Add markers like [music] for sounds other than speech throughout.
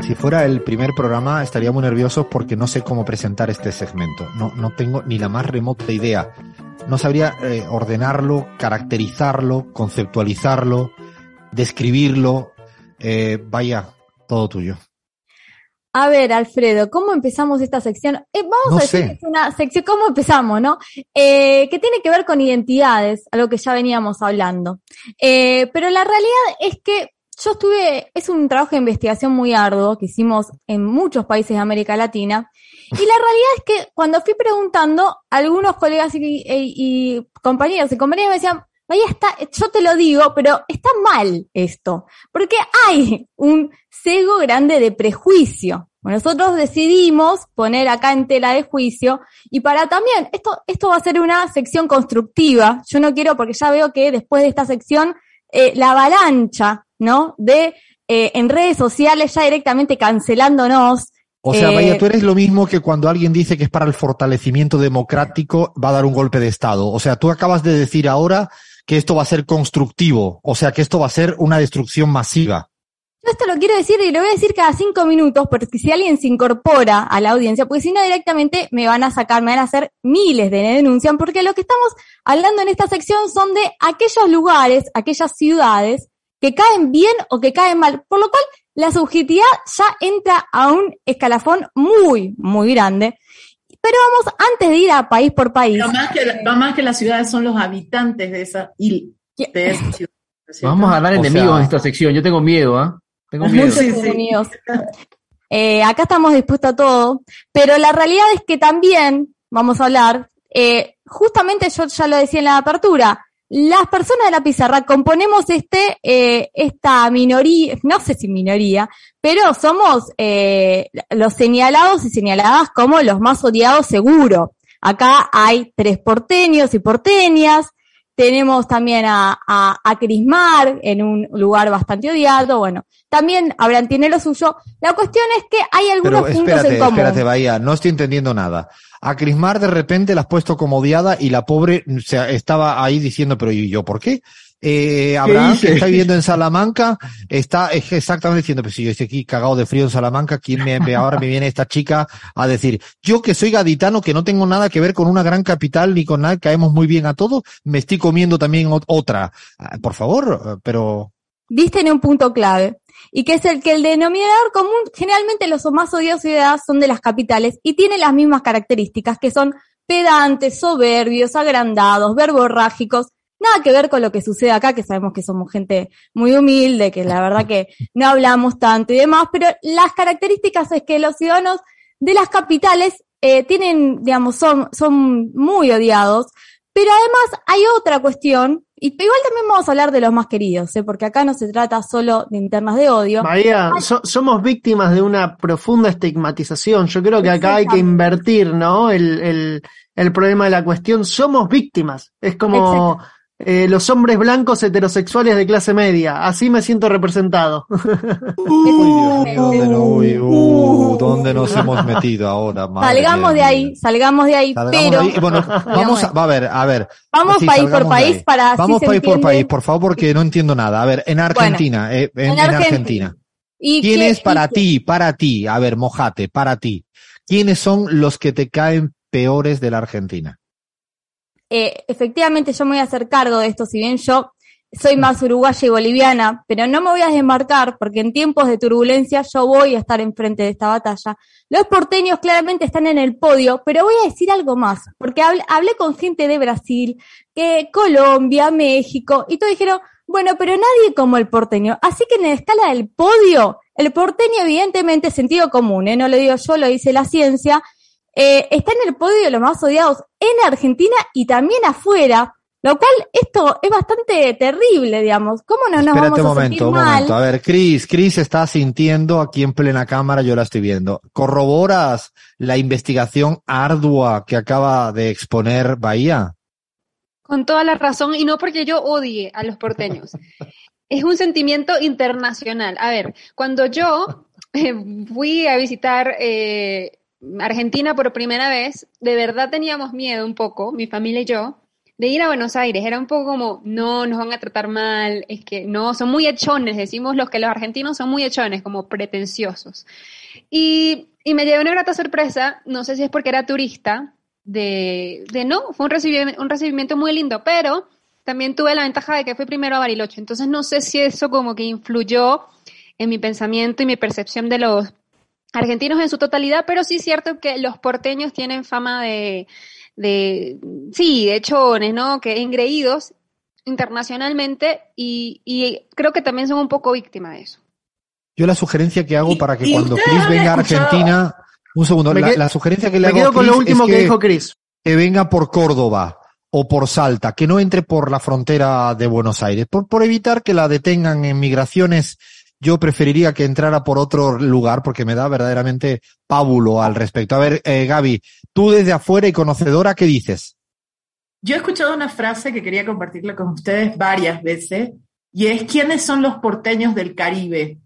Si fuera el primer programa estaría muy nervioso porque no sé cómo presentar este segmento. No, no tengo ni la más remota idea. No sabría eh, ordenarlo, caracterizarlo, conceptualizarlo, describirlo. Eh, vaya, todo tuyo. A ver, Alfredo, ¿cómo empezamos esta sección? Eh, vamos No a decir sé. que es una sección, ¿cómo empezamos, no? Eh, que tiene que ver con identidades, algo que ya veníamos hablando. Eh, pero la realidad es que yo estuve, es un trabajo de investigación muy arduo que hicimos en muchos países de América Latina. Y la realidad es que cuando fui preguntando, algunos colegas y, y- y compañeros y compañeras me decían, vaya, está, yo te lo digo, pero está mal esto. Porque hay un sesgo grande de prejuicio. Nosotros decidimos poner acá en tela de juicio y para también, esto, esto va a ser una sección constructiva. Yo no quiero, porque ya veo que después de esta sección, eh, la avalancha, ¿no? De eh, en redes sociales ya directamente cancelándonos. O sea, Eh, vaya, tú eres lo mismo que cuando alguien dice que es para el fortalecimiento democrático, va a dar un golpe de Estado. O sea, tú acabas de decir ahora que esto va a ser constructivo, o sea, que esto va a ser una destrucción masiva. Yo esto lo quiero decir y lo voy a decir cada cinco minutos, porque si alguien se incorpora a la audiencia, porque si no directamente me van a sacar, me van a hacer miles de denuncias, porque lo que estamos hablando en esta sección son de aquellos lugares, aquellas ciudades que caen bien o que caen mal, por lo cual la subjetividad ya entra a un escalafón muy, muy grande. Pero vamos, antes de ir a país por país, Pero más que, la- más que las ciudades son los habitantes de esa, il- de esa ciudad. ¿no es cierto? Vamos a dar O enemigos sea- en esta sección. Yo tengo miedo, ¿ah? Tengo miedo. muchos Sí, sí. Eh, acá estamos dispuestos a todo, pero la realidad es que también, vamos a hablar, eh, justamente yo ya lo decía en la apertura, las personas de la pizarra componemos este, eh, esta minoría, no sé si minoría, pero somos eh, los señalados y señaladas como los más odiados seguro. Acá hay tres porteños y porteñas, tenemos también a, a, a Crismar en un lugar bastante odiado, bueno, también Abraham tiene lo suyo. La cuestión es que hay algunos Pero puntos espérate, en común. espérate, Bahía, no estoy entendiendo nada. A Crismar de repente la has puesto como odiada y la pobre se estaba ahí diciendo, pero ¿y yo por qué? Eh, Abraham, que está viviendo en Salamanca, está es- exactamente diciendo, pues si yo estoy aquí cagado de frío en Salamanca, ¿quién me, me- ahora me viene esta chica a decir, yo que soy gaditano, que no tengo nada que ver con una gran capital ni con nada, caemos muy bien a todos, me estoy comiendo también ot- otra. Ah, Por favor, pero Viste en un punto clave. Y que es el que el denominador común, generalmente los más odiados ciudadanos son de las capitales y tienen las mismas características que son pedantes, soberbios, agrandados, verborrágicos, nada que ver con lo que sucede acá, que sabemos que somos gente muy humilde, que la verdad que no hablamos tanto y demás, pero las características es que los ciudadanos de las capitales eh, tienen, digamos, son, son muy odiados, pero además hay otra cuestión, y igual también vamos a hablar de los más queridos, ¿eh? porque acá no se trata solo de internas de odio. María, so- somos víctimas de una profunda estigmatización. Yo creo que acá hay que invertir, ¿no? El, el, el problema de la cuestión. Somos víctimas. Es como eh, los hombres blancos heterosexuales de clase media. Así me siento representado. Uy, Dios mío, ¿dónde, no- uy, uh, ¿dónde nos hemos metido ahora? Madre salgamos mía de ahí, salgamos de ahí, Salgamos pero de ahí. Bueno, [laughs] vamos a, va a ver, a ver. vamos Sí, país por país para Vamos país por país, por favor, porque no entiendo nada. A ver, en Argentina, eh, en, en en Argentina. Argentina. ¿Y ¿Quién qué- es para ti, para ti? A ver, mojate, para ti. ¿Quiénes son los que te caen peores de la Argentina? Eh, efectivamente yo me voy a hacer cargo de esto, si bien yo soy más uruguaya y boliviana, pero no me voy a desmarcar porque en tiempos de turbulencia yo voy a estar enfrente de esta batalla. Los porteños claramente están en el podio, pero voy a decir algo más, porque hablé, hablé con gente de Brasil, que Colombia, México, y todos dijeron, bueno, pero nadie como el porteño. Así que en la escala del podio, el porteño evidentemente es sentido común, ¿eh? no lo digo yo, lo dice la ciencia, eh, está en el podio de los más odiados en Argentina y también afuera, lo cual esto es bastante terrible, digamos. ¿Cómo no nos Espérate vamos a sentir momento, un mal? momento. A ver, Cris, Cris está sintiendo aquí en plena cámara, yo la estoy viendo. ¿Corroboras la investigación ardua que acaba de exponer Bahía? Con toda la razón, y no porque yo odie a los porteños. [laughs] es un sentimiento internacional. A ver, cuando yo eh, fui a visitar eh, Argentina por primera vez, de verdad teníamos miedo un poco, mi familia y yo, de ir a Buenos Aires. Era un poco como, no, nos van a tratar mal, es que no, son muy hechones, decimos los que los argentinos son muy hechones, como pretenciosos. Y, y me llevé una grata sorpresa, no sé si es porque era turista, de, de no, fue un recibimiento, un recibimiento muy lindo, pero también tuve la ventaja de que fui primero a Bariloche, entonces no sé si eso como que influyó en mi pensamiento y mi percepción de los argentinos en su totalidad, pero sí es cierto que los porteños tienen fama de, de sí, de hechones, ¿no? Que engreídos internacionalmente y, y creo que también son un poco víctimas de eso. Yo la sugerencia que hago para que cuando Chris venga a Argentina, un segundo, la, la, sugerencia que le hago quedo a Chris con lo último es que, dijo Chris. Que venga por Córdoba o por Salta, que no entre por la frontera de Buenos Aires, por, por evitar que la detengan en migraciones yo preferiría que entrara por otro lugar porque me da verdaderamente pábulo al respecto. A ver, eh, Gaby, tú desde afuera y conocedora, ¿qué dices? Yo he escuchado una frase que quería compartirla con ustedes varias veces y es ¿quiénes son los porteños del Caribe?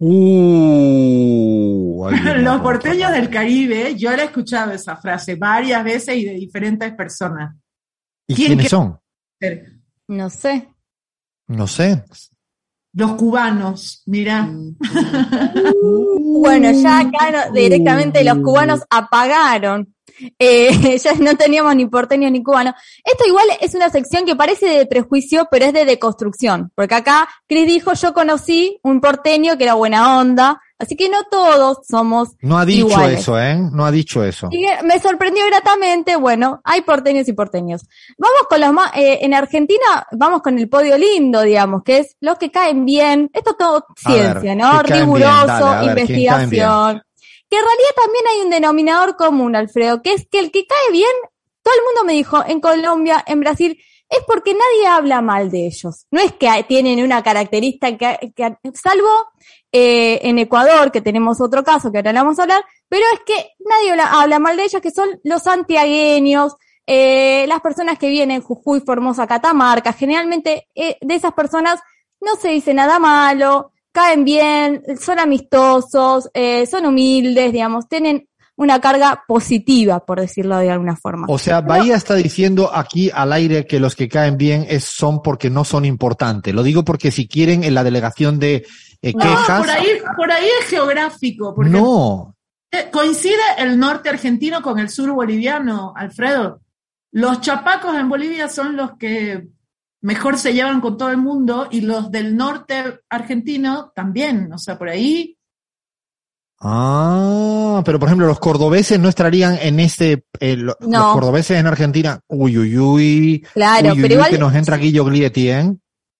Uh, [laughs] los porteños del Caribe, yo la he escuchado esa frase varias veces y de diferentes personas. ¿Y quiénes son? No sé. No sé. Los cubanos, mira. bueno, ya acá no, directamente los cubanos apagaron. Eh, [laughs] ya no teníamos ni porteño ni cubano. Esto igual es una sección que parece de prejuicio, pero es de deconstrucción. Porque acá Chris dijo, yo conocí un porteño que era buena onda, Así que no todos somos No ha dicho iguales. eso, ¿eh? No ha dicho eso. Y me sorprendió gratamente, bueno, hay porteños y porteños. Vamos con los más, eh, en Argentina vamos con el podio lindo, digamos, que es los que caen bien. Esto todo ciencia, ver, ¿no? Riguroso, investigación. Que en realidad también hay un denominador común, Alfredo, que es que el que cae bien, todo el mundo me dijo, en Colombia, en Brasil, es porque nadie habla mal de ellos. No es que tienen una característica que, que salvo eh, en Ecuador, que tenemos otro caso que ahora le vamos a hablar, pero es que nadie habla, habla mal de ellos, que son los santiagueños, eh, las personas que vienen Jujuy, Formosa, Catamarca, generalmente eh, de esas personas no se dice nada malo, caen bien, son amistosos, son humildes, digamos, tienen una carga positiva, por decirlo de alguna forma. O sea, Bahía está diciendo aquí al aire que los que caen bien es, son porque no son importantes. Lo digo porque si quieren en la delegación de eh, No, quejas. por ahí, por ahí es geográfico, porque No, eh, coincide el norte argentino con el sur boliviano, Alfredo. Los chapacos en Bolivia son los que mejor se llevan con todo el mundo y los del norte argentino también. O sea, por ahí Ah, pero por ejemplo, los cordobeses no estarían en este, eh, lo- No. los cordobeses en Argentina, uy, uy, uy, Claro, uy, uy, pero uy, igual- que nos entra Guillo Glietti, ¿eh?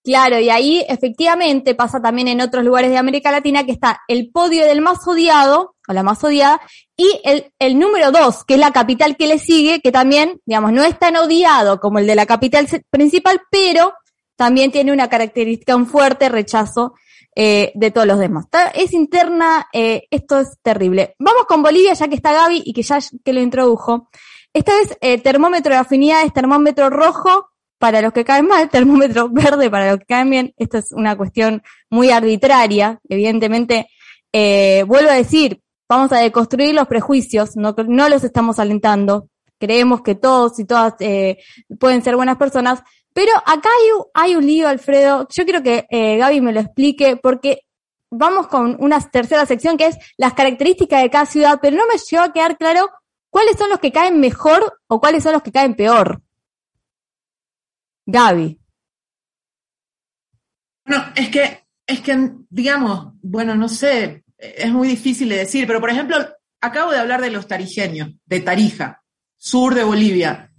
Claro, y ahí efectivamente pasa también en otros lugares de América Latina que está el podio del más odiado, o la más odiada, y el, número dos, que es la capital que le sigue, que también, digamos, no es tan odiado como el de la capital principal, pero también tiene una característica, un fuerte rechazo eh, de todos los demás. Es interna, eh, esto es terrible. Vamos con Bolivia, ya que está Gaby y que ya que lo introdujo. Esta vez eh, termómetro de afinidades, termómetro rojo para los que caen mal, termómetro [laughs] verde para los que caen bien. Esto es una cuestión muy arbitraria. Evidentemente, eh, vuelvo a decir, vamos a deconstruir los prejuicios, no, no los estamos alentando. Creemos que todos y todas eh, pueden ser buenas personas, pero acá hay, hay un lío, Alfredo. Yo quiero que eh, Gaby me lo explique porque vamos con una tercera sección que es las características de cada ciudad, pero no me llegó a quedar claro cuáles son los que caen mejor o cuáles son los que caen peor. Gaby. No, es que, es que, digamos, bueno, no sé, es muy difícil de decir, pero por ejemplo, acabo de hablar de los tarijeños, de Tarija, sur de Bolivia.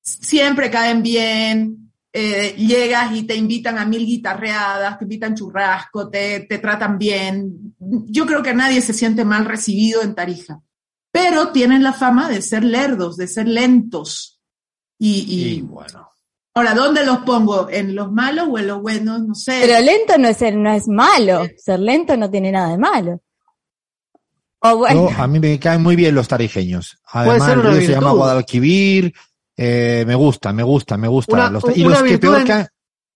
Siempre caen bien, eh, llegas y te invitan a mil guitarreadas, te invitan churrasco, te, te tratan bien. Yo creo que nadie se siente mal recibido en Tarija, pero tienen la fama de ser lerdos, de ser lentos. Y, y Y bueno. Ahora, ¿dónde los pongo? ¿En los malos o en los buenos? No sé. Pero lento no es, ser- no es malo. Ser lento no tiene nada de malo. O bueno, Yo- a mí me caen muy bien los tarijeños. Puede Además, el río se llama. Guadalquivir. Eh, me gusta, me gusta, me gusta. Una- Los ta- y una los que peor en- caen,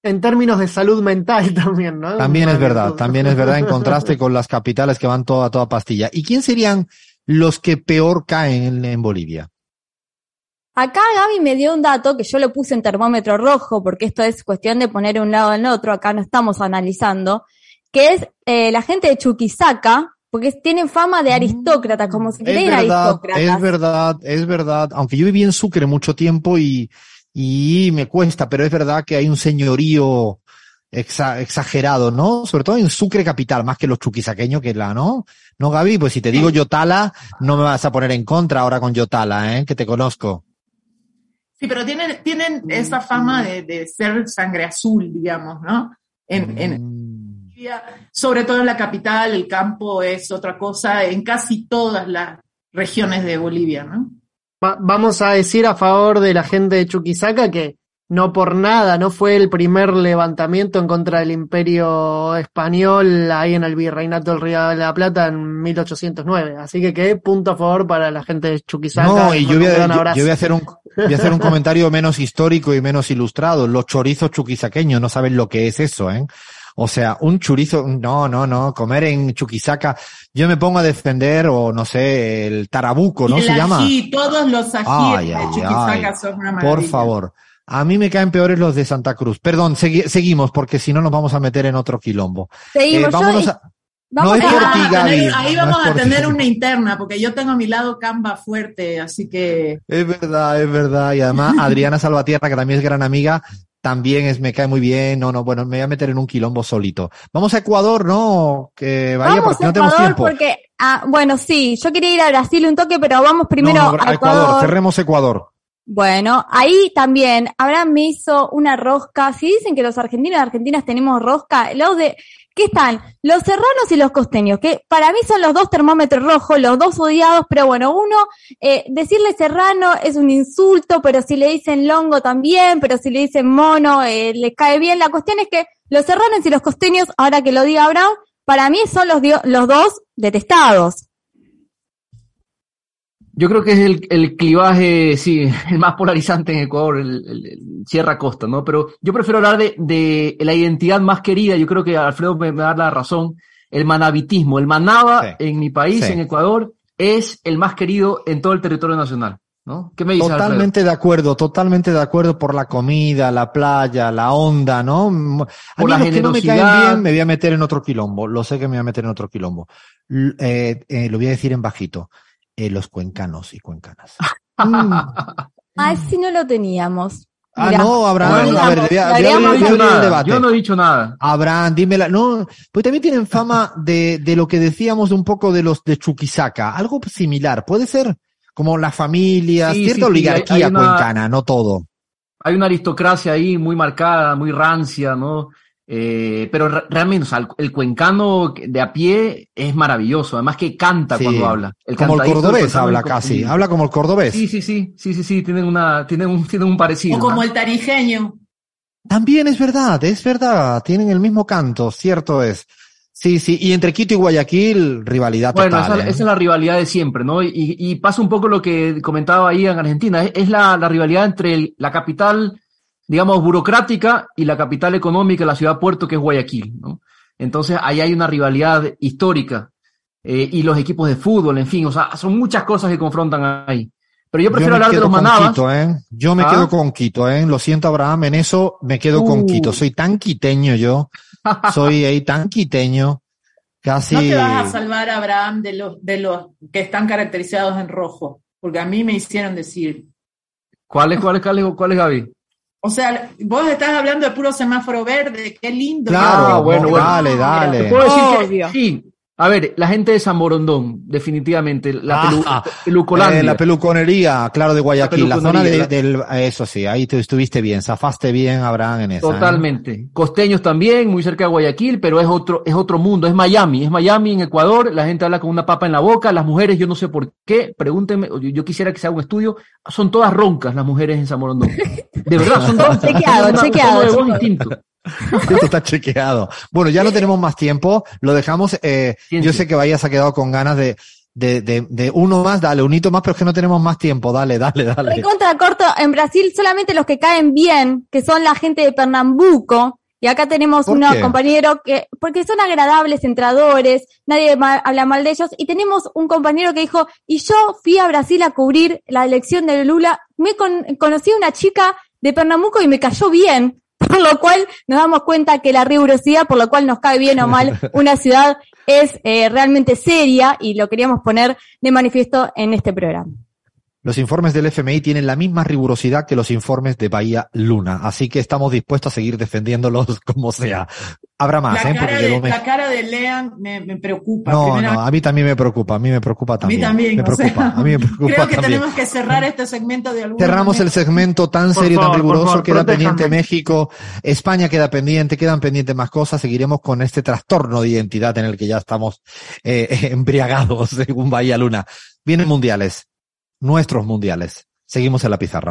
En términos de salud mental [laughs] también, ¿no? También es verdad, también es verdad en [laughs] contraste con las capitales que van toda, toda pastilla. ¿Y quién serían los que peor caen en, en Bolivia? Acá Gaby me dio un dato que yo lo puse en termómetro rojo, porque esto es cuestión de poner un lado en otro, acá no estamos analizando, que es eh, la gente de Chuquisaca, porque tienen fama de aristócratas, como si Mm, creen aristócratas. es verdad, es verdad. Aunque yo viví en Sucre mucho tiempo y, y me cuesta, pero es verdad que hay un señorío exa- exagerado, ¿no? Sobre todo en Sucre capital, más que los chuquisaqueños que la, ¿no? No, Gaby, pues si te digo Yotala, no me vas a poner en contra ahora con Yotala, ¿eh? Que te conozco. Sí, pero tienen, tienen esa fama de, de ser sangre azul, digamos, ¿no? En, en Mm. Bolivia, sobre todo en la capital, el campo es otra cosa, en casi todas las regiones de Bolivia, ¿no? Va- vamos a decir a favor de la gente de Chuquisaca que no por nada, no fue el primer levantamiento en contra del imperio español ahí en el virreinato del Río de la Plata en 1809. Así que que punto a favor para la gente de Chuquisaca. No, y yo voy, a, yo- yo voy a hacer un, voy a hacer un comentario menos histórico y menos ilustrado. Los chorizos chuquisaqueños no saben lo que es eso, ¿eh? O sea, un chorizo, no, no, no, comer en Chuquisaca, yo me pongo a defender, o no sé, el tarabuco, ¿no y el se llama? ají, todos los ajíes Ay, de ay, Chuquisaca ay. son una maravilla. Por favor. A mí me caen peores los de Santa Cruz. Perdón, segui- seguimos, porque si no nos vamos a meter en otro quilombo. Seguimos, Eh, yo- vámonos a- vamos no es a- por Ahí ti, vamos a Gaby, tener- ahí vamos a ti. una interna, porque yo tengo a mi lado Canva fuerte, así que Es verdad, es verdad. Y además, Adriana [laughs] Salvatierra, que también es gran amiga, también es, me cae muy bien. No, no, bueno, me voy a meter en un quilombo solito. Vamos a Ecuador, ¿no? Que vaya, vamos porque a no tenemos Ecuador tiempo. porque, ah, bueno, sí, yo quería ir a Brasil un toque, pero vamos primero No, no, a a Ecuador, cerremos Ecuador. Bueno, ahí también Abraham me hizo una rosca. Si dicen que los argentinos y argentinas tenemos rosca, los de, ¿qué están? Los serranos y los costeños, que para mí son los dos termómetros rojos, los dos odiados, pero bueno, uno, eh, decirle serrano es un insulto, pero si le dicen longo también, pero si le dicen mono, eh, le cae bien. La cuestión es que los serranos y los costeños, ahora que lo diga Abraham, para mí son los, los dos detestados. Yo creo que es el, el clivaje, sí, el más polarizante en Ecuador, el, el- el Sierra Costa, ¿no? Pero yo prefiero hablar de, de la identidad más querida, yo creo que Alfredo me, me da la razón, el manabitismo. El manaba Sí. en mi país, Sí. en Ecuador, es el más querido en todo el territorio nacional, ¿no? ¿Qué me dices, Alfredo? Totalmente de acuerdo, totalmente de acuerdo por la comida, la playa, la onda, ¿no? A Por mí la los que no me caen bien me voy a meter en otro quilombo. Lo sé que me voy a meter en otro quilombo. Eh, eh, lo voy a decir en bajito. Eh, los cuencanos y cuencanas. [laughs] Mm. Ah, si no lo teníamos. Ah, Mirá, no, Abraham, Bueno, a ver, Yo no he dicho nada, debate. yo no he dicho nada. Abraham, dímela. No, pues también tienen fama de, de lo que decíamos de un poco de los de Chuquisaca. Algo similar. Puede ser como la familia, Sí, cierta sí, sí, oligarquía hay- hay una- cuencana, no todo. hay una aristocracia ahí muy marcada, muy rancia, ¿no? Eh, pero re- realmente, o sea, el, el cuencano de a pie es maravilloso, además que canta Sí, cuando habla. como el cantadito del cordobés habla casi. como- Habla como el cordobés. Sí, sí, sí, sí, sí, sí, tienen una, tienen un, tienen un parecido. o como ¿no? el tarijeño. También es verdad, es verdad. Tienen el mismo canto, cierto es. Sí, sí. Y entre Quito y Guayaquil, rivalidad Bueno, total. esa, ¿eh? esa es la rivalidad de siempre, ¿no? Y, y pasa un poco lo que comentaba ahí en Argentina, es, es la, la rivalidad entre el- la capital, digamos, burocrática y la capital económica, la ciudad puerto, que es Guayaquil, ¿no? Entonces, ahí hay una rivalidad histórica. eh, y los equipos de fútbol, en fin, o sea, son muchas cosas que confrontan ahí. Pero yo prefiero hablar de quedo los con manabas. Quito, ¿eh? Yo me ¿Ah? quedo con Quito, ¿eh? Lo siento, Abraham, en eso me quedo con Uh. Quito. Soy tan quiteño yo. [laughs] Soy ahí tan quiteño. Casi. No te vas a salvar, Abraham, de los, de los que están caracterizados en rojo, porque a mí me hicieron decir. ¿Cuál es, cuál es, cuál es, cuál es, Gaby? O sea, vos estás hablando de puro semáforo verde, qué lindo. Claro, Ah, bueno, no, bueno. dale, dale. Te puedo decir que sí. A ver, la gente de San Borondón, definitivamente, la pelu- pelucolandia. Eh, la peluconería, claro, de Guayaquil, la, zona de, peluconería, del, eso sí, ahí te estuviste bien, zafaste bien, Abraham, en esa. ¿eh? Totalmente. Costeños también, muy cerca de Guayaquil, pero es otro, es otro mundo, es Miami, es Miami en Ecuador, la gente habla con una papa en la boca, las mujeres, yo no sé por qué, pregúntenme, yo, yo quisiera que se haga un estudio, son todas roncas las mujeres en San Borondón. De verdad, son roncas. [laughs] Chequeado, chequeado, [laughs] Esto está chequeado. Bueno, ya no tenemos más tiempo, lo dejamos. Eh, yo sé que Bahías ha quedado con ganas de, de, de, de uno más, dale, un hito más, pero es que no tenemos más tiempo, dale, dale, dale. Contra corto, en Brasil solamente los que caen bien, que son la gente de Pernambuco, y acá tenemos ¿Por unos qué? compañeros que, porque son agradables, entradores, nadie habla mal de ellos, y tenemos un compañero que dijo, y yo fui a Brasil a cubrir la elección de Lula, me con- conocí a una chica de Pernambuco y me cayó bien, por lo cual nos damos cuenta que la rigurosidad, por lo cual nos cae bien o mal una ciudad, es eh, realmente seria, y lo queríamos poner de manifiesto en este programa. Los informes del FMI tienen la misma rigurosidad que los informes de Bahía Luna, así que estamos dispuestos a seguir defendiéndolos [laughs] como sea. Habrá más, La ¿eh? cara, Porque de, me- la cara de Lean me, me preocupa. No, Primera no, a mí también me preocupa, a mí me preocupa A mí también. también. me preocupa, sea, a mí me [laughs] preocupa Creo que también. tenemos que cerrar este segmento de alguna Cerramos el segmento tan Por serio, favor, tan riguroso, favor, queda pendiente México, España queda pendiente, quedan pendientes más cosas, seguiremos con este trastorno de identidad en el que ya estamos eh, [laughs] embriagados, según Bahía Luna. Vienen mundiales, nuestros mundiales. Seguimos en la pizarra.